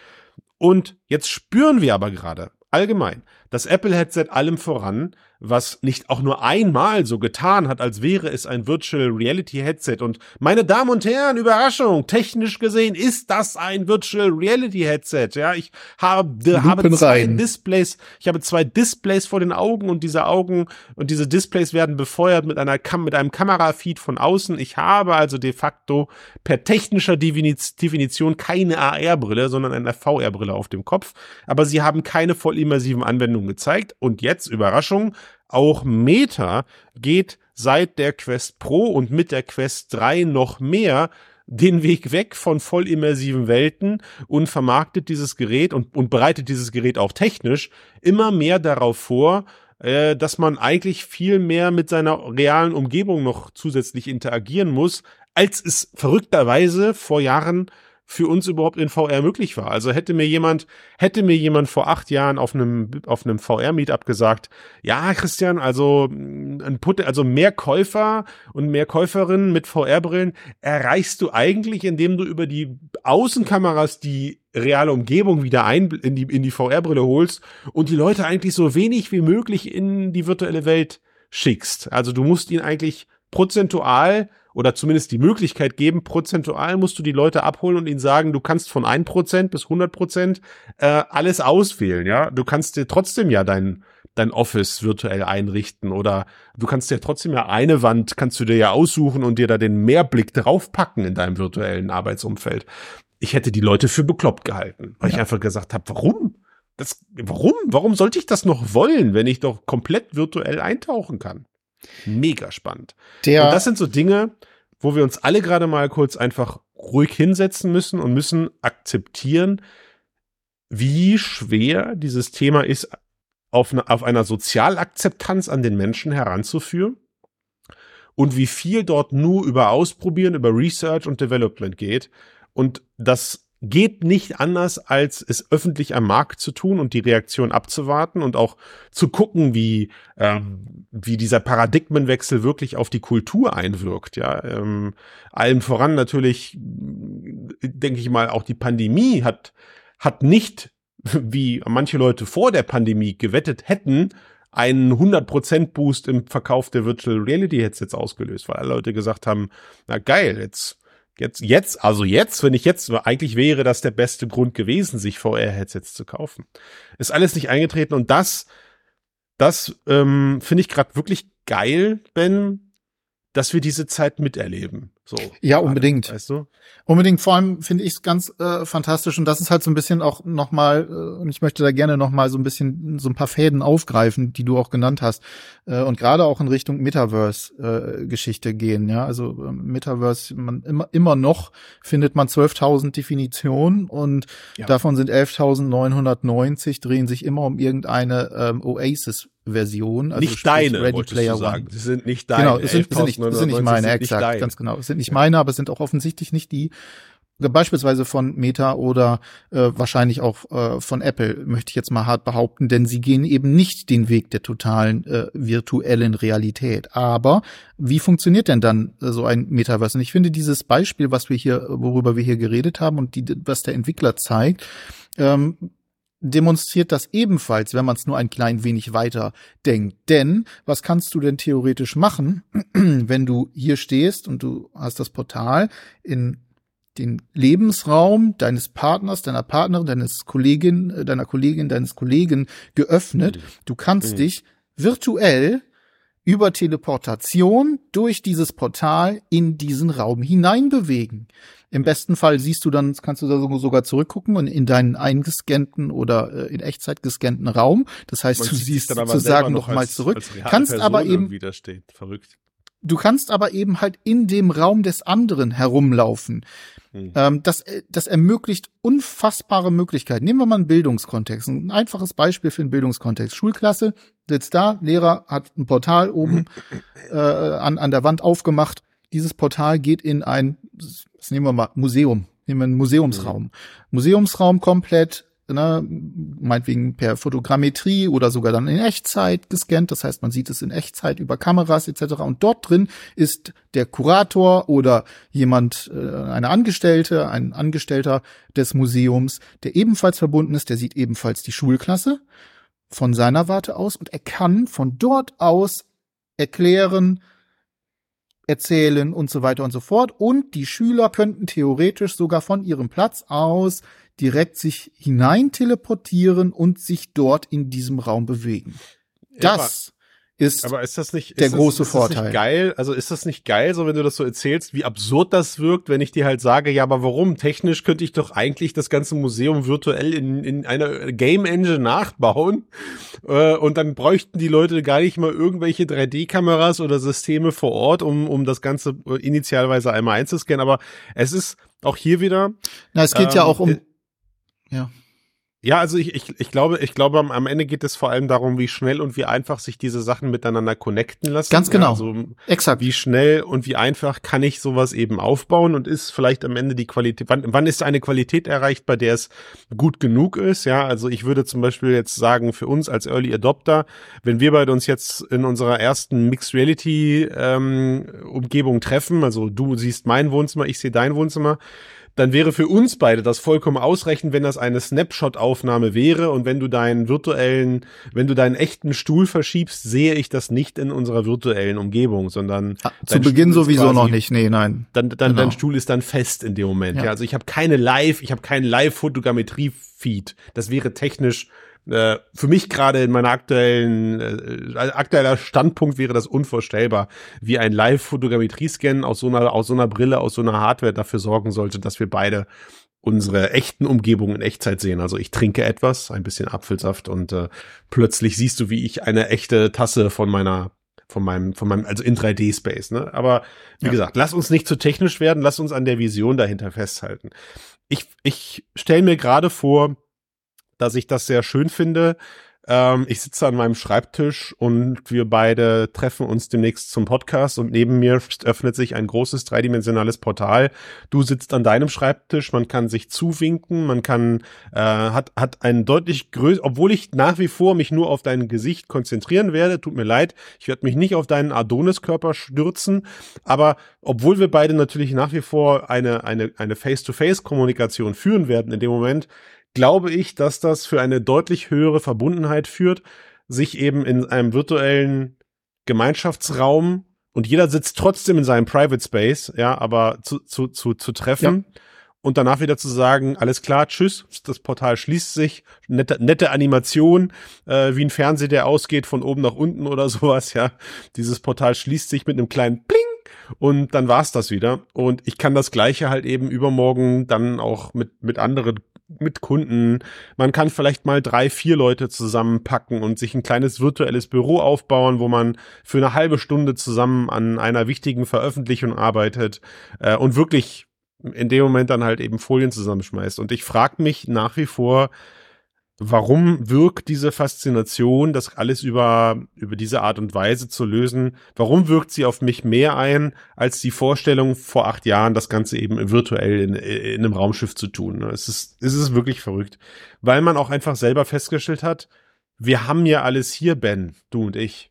Und jetzt spüren wir aber gerade allgemein, das Apple-Headset allem voran was nicht auch nur einmal so getan hat, als wäre es ein Virtual Reality Headset. Und meine Damen und Herren, Überraschung, technisch gesehen ist das ein Virtual Reality Headset. Ja, ich habe, habe zwei. Displays, ich habe zwei Displays vor den Augen und diese Augen und diese Displays werden befeuert mit einer Kam mit einem Kamerafeed von außen. Ich habe also de facto per technischer Definition keine AR-Brille, sondern eine VR-Brille auf dem Kopf. Aber sie haben keine voll immersiven Anwendungen gezeigt. Und jetzt, Überraschung, auch Meta geht seit der Quest Pro und mit der Quest 3 noch mehr den Weg weg von voll immersiven Welten und vermarktet dieses Gerät und, und bereitet dieses Gerät auch technisch immer mehr darauf vor, äh, dass man eigentlich viel mehr mit seiner realen Umgebung noch zusätzlich interagieren muss, als es verrückterweise vor Jahren für uns überhaupt in VR möglich war. Also hätte mir jemand, hätte mir jemand vor acht Jahren auf einem, auf einem VR-Meetup gesagt, ja, Christian, also, mm, ein Put also mehr Käufer und mehr Käuferinnen mit VR-Brillen erreichst du eigentlich, indem du über die Außenkameras die reale Umgebung wieder ein, in die, in die VR-Brille holst und die Leute eigentlich so wenig wie möglich in die virtuelle Welt schickst. Also du musst ihn eigentlich prozentual oder zumindest die Möglichkeit geben, prozentual musst du die Leute abholen und ihnen sagen, du kannst von 1% bis 100% äh, alles auswählen, ja. Du kannst dir trotzdem ja dein, dein Office virtuell einrichten oder du kannst dir trotzdem ja eine Wand, kannst du dir ja aussuchen und dir da den Mehrblick draufpacken in deinem virtuellen Arbeitsumfeld. Ich hätte die Leute für bekloppt gehalten, weil ja. ich einfach gesagt habe, warum? Das, warum? Warum sollte ich das noch wollen, wenn ich doch komplett virtuell eintauchen kann? Mega spannend. Der und das sind so Dinge, wo wir uns alle gerade mal kurz einfach ruhig hinsetzen müssen und müssen akzeptieren, wie schwer dieses Thema ist, auf, eine, auf einer Sozialakzeptanz an den Menschen heranzuführen und wie viel dort nur über Ausprobieren, über Research und Development geht und das geht nicht anders, als es öffentlich am Markt zu tun und die Reaktion abzuwarten und auch zu gucken, wie, ähm, wie dieser Paradigmenwechsel wirklich auf die Kultur einwirkt. Ja, ähm, allem voran natürlich, denke ich mal, auch die Pandemie hat, hat nicht, wie manche Leute vor der Pandemie gewettet hätten, einen 100% Boost im Verkauf der Virtual Reality Headsets ausgelöst, weil alle Leute gesagt haben, na geil, jetzt Jetzt, jetzt, also jetzt, wenn ich jetzt, eigentlich wäre das der beste Grund gewesen, sich VR-Headsets zu kaufen. Ist alles nicht eingetreten und das, das ähm, finde ich gerade wirklich geil, Ben, dass wir diese Zeit miterleben. So. Ja, unbedingt. Weißt du? Unbedingt. Vor allem finde ich es ganz äh, fantastisch und das ist halt so ein bisschen auch nochmal, äh, und ich möchte da gerne nochmal so ein bisschen so ein paar Fäden aufgreifen, die du auch genannt hast. Äh, und gerade auch in Richtung Metaverse-Geschichte äh, gehen. Ja, also äh, Metaverse, man immer, immer noch findet man 12.000 Definitionen und ja. davon sind 11.990 drehen sich immer um irgendeine ähm, Oasis Version. Also nicht deine, Ready Player sagen. Sie sind nicht deine. Genau, es sind, sind, nicht, sind nicht meine, exakt, ganz genau. Es sind ja. meine, aber es sind auch offensichtlich nicht die, beispielsweise von Meta oder äh, wahrscheinlich auch äh, von Apple, möchte ich jetzt mal hart behaupten, denn sie gehen eben nicht den Weg der totalen äh, virtuellen Realität. Aber wie funktioniert denn dann äh, so ein Metaverse? Und ich finde dieses Beispiel, was wir hier, worüber wir hier geredet haben und die, was der Entwickler zeigt, ähm, demonstriert das ebenfalls, wenn man es nur ein klein wenig weiter denkt. Denn was kannst du denn theoretisch machen, wenn du hier stehst und du hast das Portal in den Lebensraum deines Partners, deiner Partnerin, deines Kollegin, äh, deiner Kollegin, deines Kollegen geöffnet. Mhm. Du kannst mhm. dich virtuell über Teleportation durch dieses Portal in diesen Raum hineinbewegen. Im besten Fall siehst du dann, kannst du da sogar zurückgucken und in deinen eingescannten oder äh, in Echtzeit gescannten Raum. Das heißt, Man du siehst sozusagen noch mal zurück. Als kannst Person aber eben Verrückt. Du kannst aber eben halt in dem Raum des anderen herumlaufen. Hm. Ähm, das, äh, das ermöglicht unfassbare Möglichkeiten. Nehmen wir mal einen Bildungskontext. Ein einfaches Beispiel für einen Bildungskontext. Schulklasse sitzt da, Lehrer hat ein Portal oben äh, an, an der Wand aufgemacht. Dieses Portal geht in ein, das nehmen wir mal, Museum. Nehmen wir einen Museumsraum. Mhm. Museumsraum komplett ne, meinetwegen per Fotogrammetrie oder sogar dann in Echtzeit gescannt. Das heißt, man sieht es in Echtzeit über Kameras etc. Und dort drin ist der Kurator oder jemand, äh, eine Angestellte, ein Angestellter des Museums, der ebenfalls verbunden ist, der sieht ebenfalls die Schulklasse von seiner Warte aus und er kann von dort aus erklären, erzählen und so weiter und so fort. Und die Schüler könnten theoretisch sogar von ihrem Platz aus direkt sich hinein teleportieren und sich dort in diesem Raum bewegen. Das ist, aber ist das nicht, der das, große ist Vorteil. Das nicht geil? Also ist das nicht geil, so wenn du das so erzählst, wie absurd das wirkt, wenn ich dir halt sage, ja, aber warum? Technisch könnte ich doch eigentlich das ganze Museum virtuell in, in einer Game Engine nachbauen äh, und dann bräuchten die Leute gar nicht mal irgendwelche 3D-Kameras oder Systeme vor Ort, um, um das Ganze äh, initialweise einmal einzuscannen. Aber es ist auch hier wieder. Na, es geht ähm, ja auch um ja. Ja, also ich, ich, ich glaube, ich glaube, am Ende geht es vor allem darum, wie schnell und wie einfach sich diese Sachen miteinander connecten lassen. Ganz genau. Ja, also Exakt. Wie schnell und wie einfach kann ich sowas eben aufbauen und ist vielleicht am Ende die Qualität, wann, wann ist eine Qualität erreicht, bei der es gut genug ist? Ja, also ich würde zum Beispiel jetzt sagen, für uns als Early Adopter, wenn wir beide uns jetzt in unserer ersten Mixed Reality ähm, Umgebung treffen, also du siehst mein Wohnzimmer, ich sehe dein Wohnzimmer, dann wäre für uns beide das vollkommen ausreichend, wenn das eine Snapshot-Aufnahme wäre und wenn du deinen virtuellen, wenn du deinen echten Stuhl verschiebst, sehe ich das nicht in unserer virtuellen Umgebung, sondern ah, zu Beginn sowieso quasi, noch nicht, nee, nein. Dann, dann genau. dein Stuhl ist dann fest in dem Moment. Ja, ja also ich habe keine Live, ich habe keinen Live-Fotogrammetrie-Feed. Das wäre technisch äh, für mich gerade in meiner aktuellen äh, aktueller Standpunkt wäre das unvorstellbar, wie ein Live-Fotogrammetrie-Scan aus so einer aus so einer Brille, aus so einer Hardware dafür sorgen sollte, dass wir beide unsere echten Umgebungen in Echtzeit sehen. Also ich trinke etwas, ein bisschen Apfelsaft und äh, plötzlich siehst du, wie ich eine echte Tasse von meiner von meinem, von meinem, also in 3D-Space, ne? Aber wie ja. gesagt, lass uns nicht zu technisch werden, lass uns an der Vision dahinter festhalten. Ich, ich stelle mir gerade vor, dass ich das sehr schön finde. Ähm, ich sitze an meinem Schreibtisch und wir beide treffen uns demnächst zum Podcast und neben mir öffnet sich ein großes dreidimensionales Portal. Du sitzt an deinem Schreibtisch, man kann sich zuwinken, man kann, äh, hat, hat einen deutlich größer, obwohl ich nach wie vor mich nur auf dein Gesicht konzentrieren werde, tut mir leid, ich werde mich nicht auf deinen Adoniskörper stürzen, aber obwohl wir beide natürlich nach wie vor eine, eine, eine Face-to-Face-Kommunikation führen werden in dem Moment, glaube ich, dass das für eine deutlich höhere Verbundenheit führt, sich eben in einem virtuellen Gemeinschaftsraum und jeder sitzt trotzdem in seinem Private Space, ja, aber zu, zu, zu, zu treffen ja. und danach wieder zu sagen, alles klar, tschüss, das Portal schließt sich, nette, nette Animation, äh, wie ein Fernseher, der ausgeht von oben nach unten oder sowas, ja. Dieses Portal schließt sich mit einem kleinen Pling und dann war's das wieder. Und ich kann das Gleiche halt eben übermorgen dann auch mit, mit anderen mit Kunden. Man kann vielleicht mal drei, vier Leute zusammenpacken und sich ein kleines virtuelles Büro aufbauen, wo man für eine halbe Stunde zusammen an einer wichtigen Veröffentlichung arbeitet äh, und wirklich in dem Moment dann halt eben Folien zusammenschmeißt. Und ich frage mich nach wie vor, warum wirkt diese Faszination, das alles über, über diese Art und Weise zu lösen, warum wirkt sie auf mich mehr ein, als die Vorstellung vor acht Jahren, das Ganze eben virtuell in, in einem Raumschiff zu tun. Es ist, es ist wirklich verrückt, weil man auch einfach selber festgestellt hat, wir haben ja alles hier, Ben, du und ich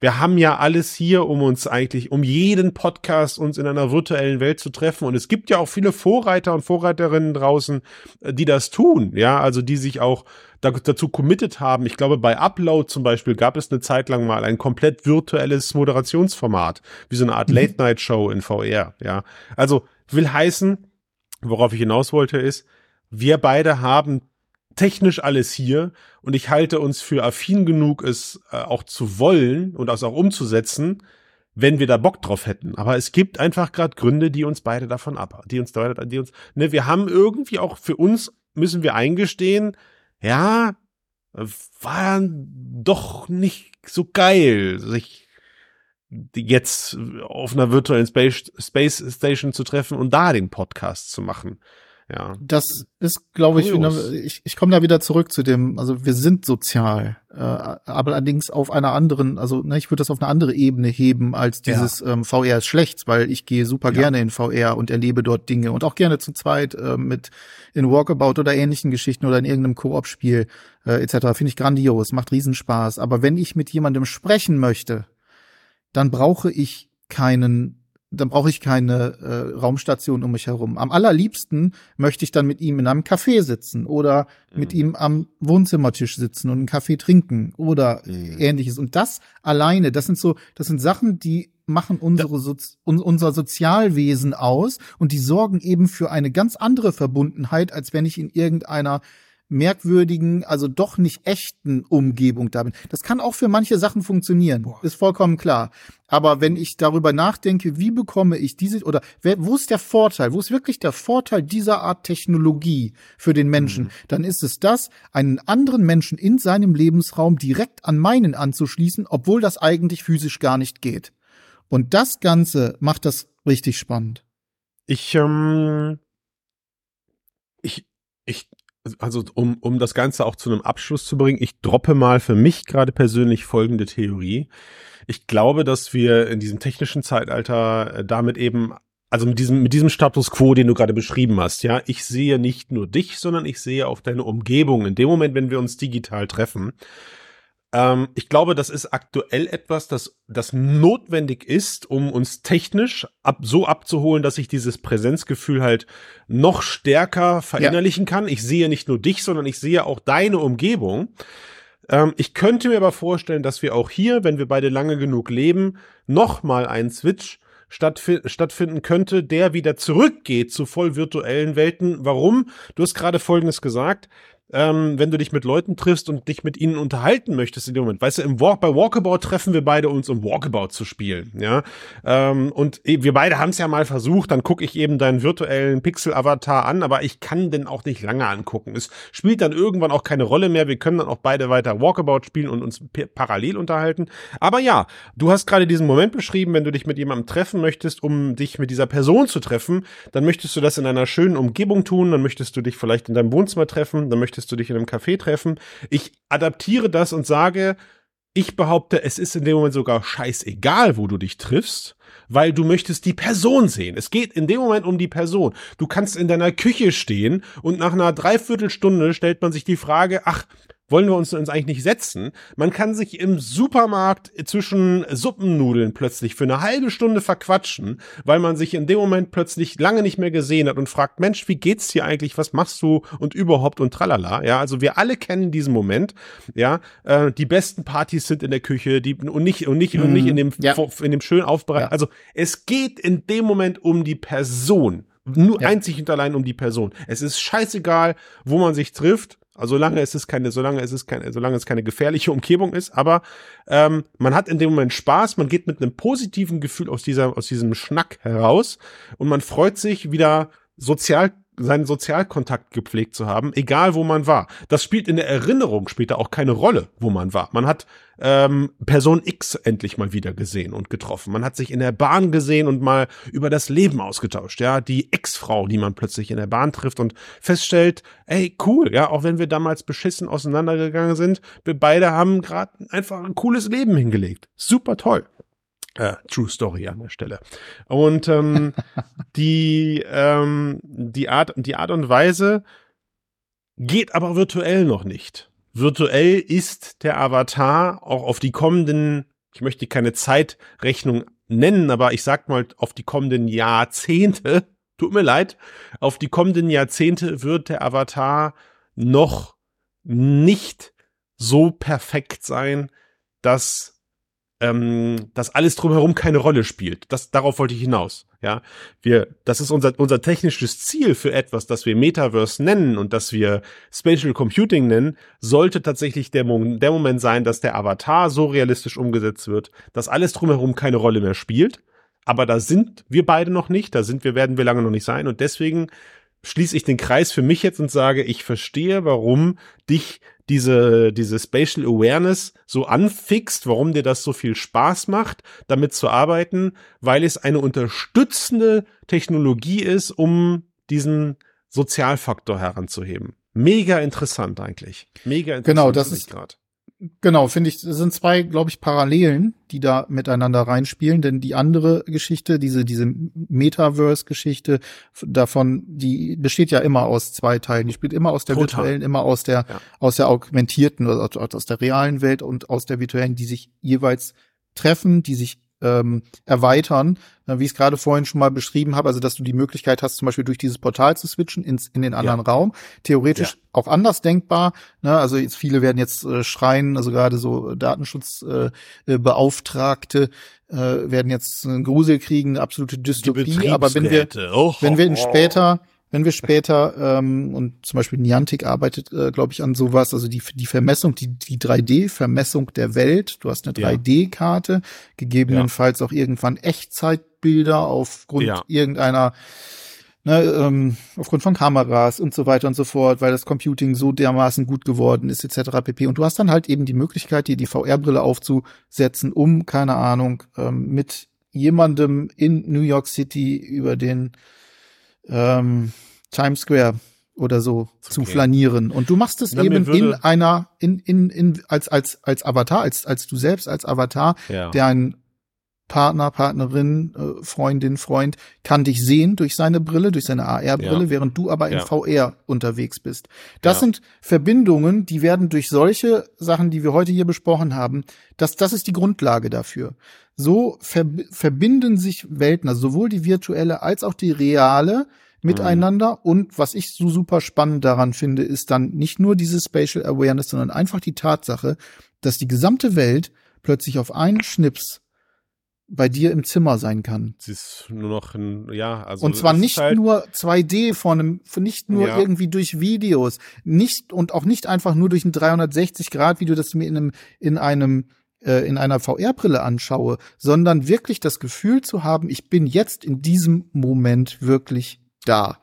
wir haben ja alles hier, um uns eigentlich, um jeden Podcast uns in einer virtuellen Welt zu treffen. Und es gibt ja auch viele Vorreiter und Vorreiterinnen draußen, äh, die das tun. Ja, also die sich auch dazu committed haben. Ich glaube, bei Upload zum Beispiel gab es eine Zeit lang mal ein komplett virtuelles Moderationsformat, wie so eine Art mhm. Late-Night-Show in VR. Ja, also will heißen, worauf ich hinaus wollte, ist, wir beide haben technisch alles hier und ich halte uns für affin genug, es äh, auch zu wollen und das auch umzusetzen, wenn wir da Bock drauf hätten. Aber es gibt einfach gerade Gründe, die uns beide davon ab, die uns, die uns, ne, wir haben irgendwie auch für uns müssen wir eingestehen, ja, war doch nicht so geil, sich jetzt auf einer virtuellen Space, Space Station zu treffen und da den Podcast zu machen. Ja. Das ist, glaube ich, wieder, ich, ich komme da wieder zurück zu dem, also wir sind sozial, äh, aber allerdings auf einer anderen, also ne, ich würde das auf eine andere Ebene heben als dieses ja. ähm, VR ist schlecht, weil ich gehe super ja. gerne in VR und erlebe dort Dinge und auch gerne zu zweit äh, mit in Walkabout oder ähnlichen Geschichten oder in irgendeinem Koop-Spiel äh, etc. Finde ich grandios, macht Riesenspaß. Aber wenn ich mit jemandem sprechen möchte, dann brauche ich keinen dann brauche ich keine äh, Raumstation um mich herum. Am allerliebsten möchte ich dann mit ihm in einem Café sitzen oder mhm. mit ihm am Wohnzimmertisch sitzen und einen Kaffee trinken oder mhm. ähnliches. Und das alleine, das sind so, das sind Sachen, die machen unsere Sozi unser Sozialwesen aus und die sorgen eben für eine ganz andere Verbundenheit, als wenn ich in irgendeiner merkwürdigen, also doch nicht echten Umgebung da bin. Das kann auch für manche Sachen funktionieren, Boah. ist vollkommen klar. Aber wenn ich darüber nachdenke, wie bekomme ich diese oder wer, wo ist der Vorteil, wo ist wirklich der Vorteil dieser Art Technologie für den Menschen, mhm. dann ist es das, einen anderen Menschen in seinem Lebensraum direkt an meinen anzuschließen, obwohl das eigentlich physisch gar nicht geht. Und das Ganze macht das richtig spannend. Ich, ähm, ich, ich, also um, um das Ganze auch zu einem Abschluss zu bringen, ich droppe mal für mich gerade persönlich folgende Theorie. Ich glaube, dass wir in diesem technischen Zeitalter äh, damit eben, also mit diesem, mit diesem Status quo, den du gerade beschrieben hast, ja, ich sehe nicht nur dich, sondern ich sehe auch deine Umgebung in dem Moment, wenn wir uns digital treffen. Ähm, ich glaube, das ist aktuell etwas, das, das notwendig ist, um uns technisch ab, so abzuholen, dass ich dieses Präsenzgefühl halt noch stärker verinnerlichen ja. kann. Ich sehe nicht nur dich, sondern ich sehe auch deine Umgebung. Ähm, ich könnte mir aber vorstellen, dass wir auch hier, wenn wir beide lange genug leben, noch mal einen Switch stattfinden könnte, der wieder zurückgeht zu voll virtuellen Welten. Warum? Du hast gerade Folgendes gesagt ähm, wenn du dich mit Leuten triffst und dich mit ihnen unterhalten möchtest in dem Moment. Weißt du, im Walk, bei Walkabout treffen wir beide uns, um Walkabout zu spielen, ja. Ähm, und wir beide haben es ja mal versucht, dann gucke ich eben deinen virtuellen Pixel-Avatar an, aber ich kann den auch nicht lange angucken. Es spielt dann irgendwann auch keine Rolle mehr. Wir können dann auch beide weiter Walkabout spielen und uns parallel unterhalten. Aber ja, du hast gerade diesen Moment beschrieben, wenn du dich mit jemandem treffen möchtest, um dich mit dieser Person zu treffen, dann möchtest du das in einer schönen Umgebung tun, dann möchtest du dich vielleicht in deinem Wohnzimmer treffen, dann möchtest möchtest du dich in einem Café treffen. Ich adaptiere das und sage, ich behaupte, es ist in dem Moment sogar scheißegal, wo du dich triffst, weil du möchtest die Person sehen. Es geht in dem Moment um die Person. Du kannst in deiner Küche stehen und nach einer Dreiviertelstunde stellt man sich die Frage, ach, wollen wir uns, uns eigentlich nicht setzen. Man kann sich im Supermarkt zwischen Suppennudeln plötzlich für eine halbe Stunde verquatschen, weil man sich in dem Moment plötzlich lange nicht mehr gesehen hat und fragt, Mensch, wie geht's dir eigentlich? Was machst du? Und überhaupt und tralala. Ja, also wir alle kennen diesen Moment. Ja, äh, die besten Partys sind in der Küche, die, und nicht, und nicht, mhm. und nicht in dem, ja. in dem schön aufbereiteten. Ja. Also es geht in dem Moment um die Person. Nur ja. einzig und allein um die Person. Es ist scheißegal, wo man sich trifft also solange es ist keine, solange es ist keine, solange es keine gefährliche Umgebung ist, aber ähm, man hat in dem Moment Spaß, man geht mit einem positiven Gefühl aus dieser, aus diesem Schnack heraus und man freut sich wieder sozial seinen Sozialkontakt gepflegt zu haben, egal wo man war. Das spielt in der Erinnerung später auch keine Rolle, wo man war. Man hat ähm, Person X endlich mal wieder gesehen und getroffen. Man hat sich in der Bahn gesehen und mal über das Leben ausgetauscht. Ja, die Ex-Frau, die man plötzlich in der Bahn trifft und feststellt, ey, cool, ja, auch wenn wir damals beschissen auseinandergegangen sind, wir beide haben gerade einfach ein cooles Leben hingelegt. Super toll. Äh, True Story an der Stelle. Und ähm, die, ähm, die, Art, die Art und Weise geht aber virtuell noch nicht. Virtuell ist der Avatar auch auf die kommenden, ich möchte keine Zeitrechnung nennen, aber ich sag mal auf die kommenden Jahrzehnte, tut mir leid, auf die kommenden Jahrzehnte wird der Avatar noch nicht so perfekt sein, dass ähm, dass alles drumherum keine Rolle spielt. Das, darauf wollte ich hinaus. Ja, wir, das ist unser, unser technisches Ziel für etwas, das wir Metaverse nennen und das wir Spatial Computing nennen, sollte tatsächlich der, der Moment sein, dass der Avatar so realistisch umgesetzt wird, dass alles drumherum keine Rolle mehr spielt. Aber da sind wir beide noch nicht, da sind wir, werden wir lange noch nicht sein und deswegen schließe ich den Kreis für mich jetzt und sage, ich verstehe, warum dich diese, diese Spatial Awareness so anfixt, warum dir das so viel Spaß macht, damit zu arbeiten, weil es eine unterstützende Technologie ist, um diesen Sozialfaktor heranzuheben. Mega interessant eigentlich. Mega interessant. Genau, das ist gerade. Genau, finde ich, das sind zwei, glaube ich, Parallelen, die da miteinander reinspielen, denn die andere Geschichte, diese, diese Metaverse-Geschichte davon, die besteht ja immer aus zwei Teilen. Die spielt immer aus der Total. virtuellen, immer aus der, ja. aus der augmentierten oder aus der realen Welt und aus der virtuellen, die sich jeweils treffen, die sich ähm, erweitern, äh, wie ich es gerade vorhin schon mal beschrieben habe, also dass du die Möglichkeit hast, zum Beispiel durch dieses Portal zu switchen ins, in den anderen ja. Raum. Theoretisch ja. auch anders denkbar. Ne? Also jetzt viele werden jetzt äh, schreien, also gerade so Datenschutzbeauftragte äh, äh, werden jetzt einen Grusel kriegen, eine absolute Dystopie. Aber wenn wir, oh, wenn wir in später wenn wir später, ähm, und zum Beispiel Niantic arbeitet, äh, glaube ich, an sowas, also die, die Vermessung, die, die 3D-Vermessung der Welt, du hast eine 3D-Karte, gegebenenfalls ja. auch irgendwann Echtzeitbilder aufgrund ja. irgendeiner Ne, ähm, aufgrund von Kameras und so weiter und so fort, weil das Computing so dermaßen gut geworden ist, etc. pp. Und du hast dann halt eben die Möglichkeit, dir die VR-Brille aufzusetzen, um, keine Ahnung, ähm, mit jemandem in New York City über den ähm, Times Square oder so okay. zu flanieren. Und du machst es Na, eben in einer, in, in, in, als, als, als Avatar, als, als du selbst als Avatar, ja. der ein Partner, Partnerin, äh, Freundin, Freund kann dich sehen durch seine Brille, durch seine AR-Brille, ja. während du aber in ja. VR unterwegs bist. Das ja. sind Verbindungen, die werden durch solche Sachen, die wir heute hier besprochen haben, das, das ist die Grundlage dafür. So ver verbinden sich Welten, also sowohl die virtuelle als auch die reale miteinander. Mhm. Und was ich so super spannend daran finde, ist dann nicht nur diese Spatial Awareness, sondern einfach die Tatsache, dass die gesamte Welt plötzlich auf einen Schnips bei dir im Zimmer sein kann. Sie ist nur noch ein, ja, also. Und zwar nicht halt nur 2D von einem, nicht nur ja. irgendwie durch Videos, nicht und auch nicht einfach nur durch ein 360 Grad Video, das du mir in einem, in einem, äh, in einer VR-Brille anschaue, sondern wirklich das Gefühl zu haben, ich bin jetzt in diesem Moment wirklich da.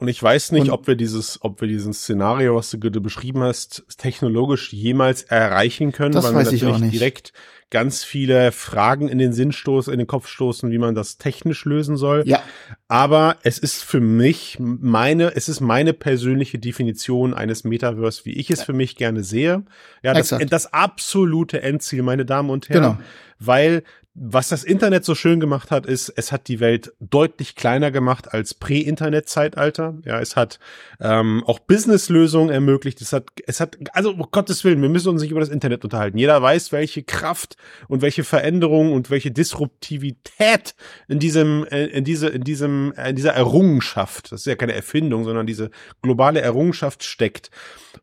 Und ich weiß nicht, und, ob wir dieses, ob wir dieses Szenario, was du gerade beschrieben hast, technologisch jemals erreichen können, das weil weiß wir natürlich direkt ganz viele Fragen in den Sinn stoßen, in den Kopf stoßen, wie man das technisch lösen soll. Ja. Aber es ist für mich meine, es ist meine persönliche Definition eines Metaverse, wie ich es für mich gerne sehe. Ja, das, das absolute Endziel, meine Damen und Herren. Genau. Weil was das Internet so schön gemacht hat, ist, es hat die Welt deutlich kleiner gemacht als Prä-Internet-Zeitalter. Ja, es hat ähm, auch Business-Lösungen ermöglicht. Es hat, es hat, also um Gottes Willen, wir müssen uns nicht über das Internet unterhalten. Jeder weiß, welche Kraft und welche Veränderung und welche Disruptivität in diesem, äh, in diese, in diesem, in dieser Errungenschaft, das ist ja keine Erfindung, sondern diese globale Errungenschaft steckt.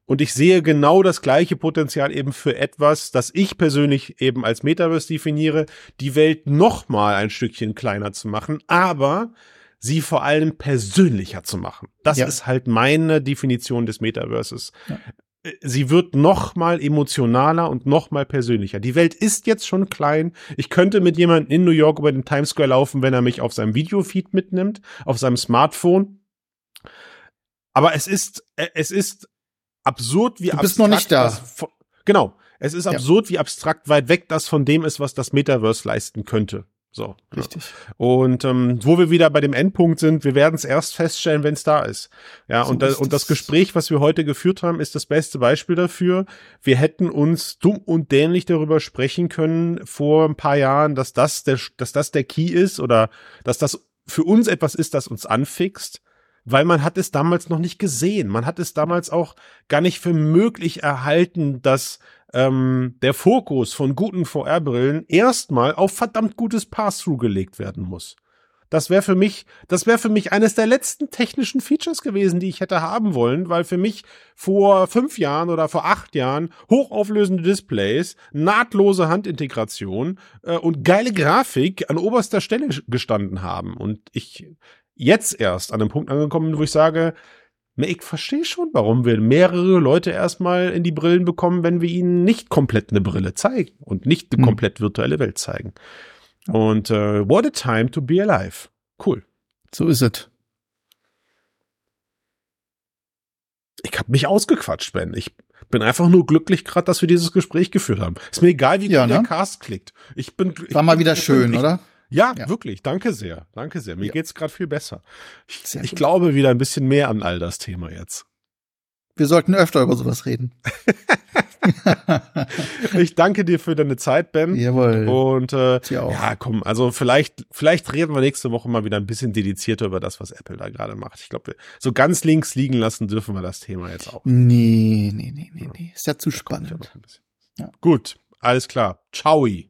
Und ich sehe genau das gleiche Potenzial eben für etwas, das ich persönlich eben als Metaverse definiere, die Welt noch mal ein Stückchen kleiner zu machen, aber sie vor allem persönlicher zu machen. Das ja. ist halt meine Definition des Metaverses. Ja. Äh, sie wird noch mal emotionaler und noch mal persönlicher. Die Welt ist jetzt schon klein. Ich könnte mit jemandem in New York über den Times Square laufen, wenn er mich auf seinem Videofeed mitnimmt, auf seinem Smartphone. Aber es ist, äh, es ist absurd, wie du bist noch nicht da. Das, genau. Es ist absurd, ja. wie abstrakt weit weg das von dem ist, was das Metaverse leisten könnte. So. Richtig. Und ähm, wo wir wieder bei dem Endpunkt sind, wir werden es erst feststellen, wenn es da ist. Ja, so und, da, und das Gespräch, was wir heute geführt haben, ist das beste Beispiel dafür. Wir hätten uns dumm und dämlich darüber sprechen können vor ein paar Jahren, dass das der, dass das der Key ist oder dass das für uns etwas ist, das uns anfixt weil man hat es damals noch nicht gesehen. Man hat es damals auch gar nicht für möglich erhalten, dass ähm, der Fokus von guten VR-Brillen erstmal auf verdammt gutes Pass-Through gelegt werden muss. Das wäre für mich, das wäre für mich eines der letzten technischen Features gewesen, die ich hätte haben wollen, weil für mich vor fünf Jahren oder vor acht Jahren hochauflösende Displays, nahtlose Handintegration äh, und geile Grafik an oberster Stelle gestanden haben. Und ich jetzt erst an einem Punkt angekommen, wo ich sage, ich verstehe schon, warum wir mehrere Leute erstmal in die Brillen bekommen, wenn wir ihnen nicht komplett eine Brille zeigen und nicht eine hm. komplett virtuelle Welt zeigen. Und äh, what a time to be alive. Cool. So ist es. Ich habe mich ausgequatscht, Ben. Ich bin einfach nur glücklich gerade, dass wir dieses Gespräch geführt haben. Ist mir egal, wie ja, ne? der Cast klickt. Ich bin ich War mal wieder schön, ich, oder? Ja, ja, wirklich. Danke sehr. Danke sehr. Mir ja. geht's gerade viel besser. Ich, ich glaube wieder ein bisschen mehr an all das Thema jetzt. Wir sollten öfter über sowas reden. ich danke dir für deine Zeit, Ben. Jawohl. Und äh, ja, komm, also vielleicht, vielleicht reden wir nächste Woche mal wieder ein bisschen dedizierter über das, was Apple da gerade macht. Ich glaube, so ganz links liegen lassen dürfen wir das Thema jetzt auch. Nee, nee, nee, nee, nee. Ist ja zu spannend. Ja. Gut, alles klar. Ciao.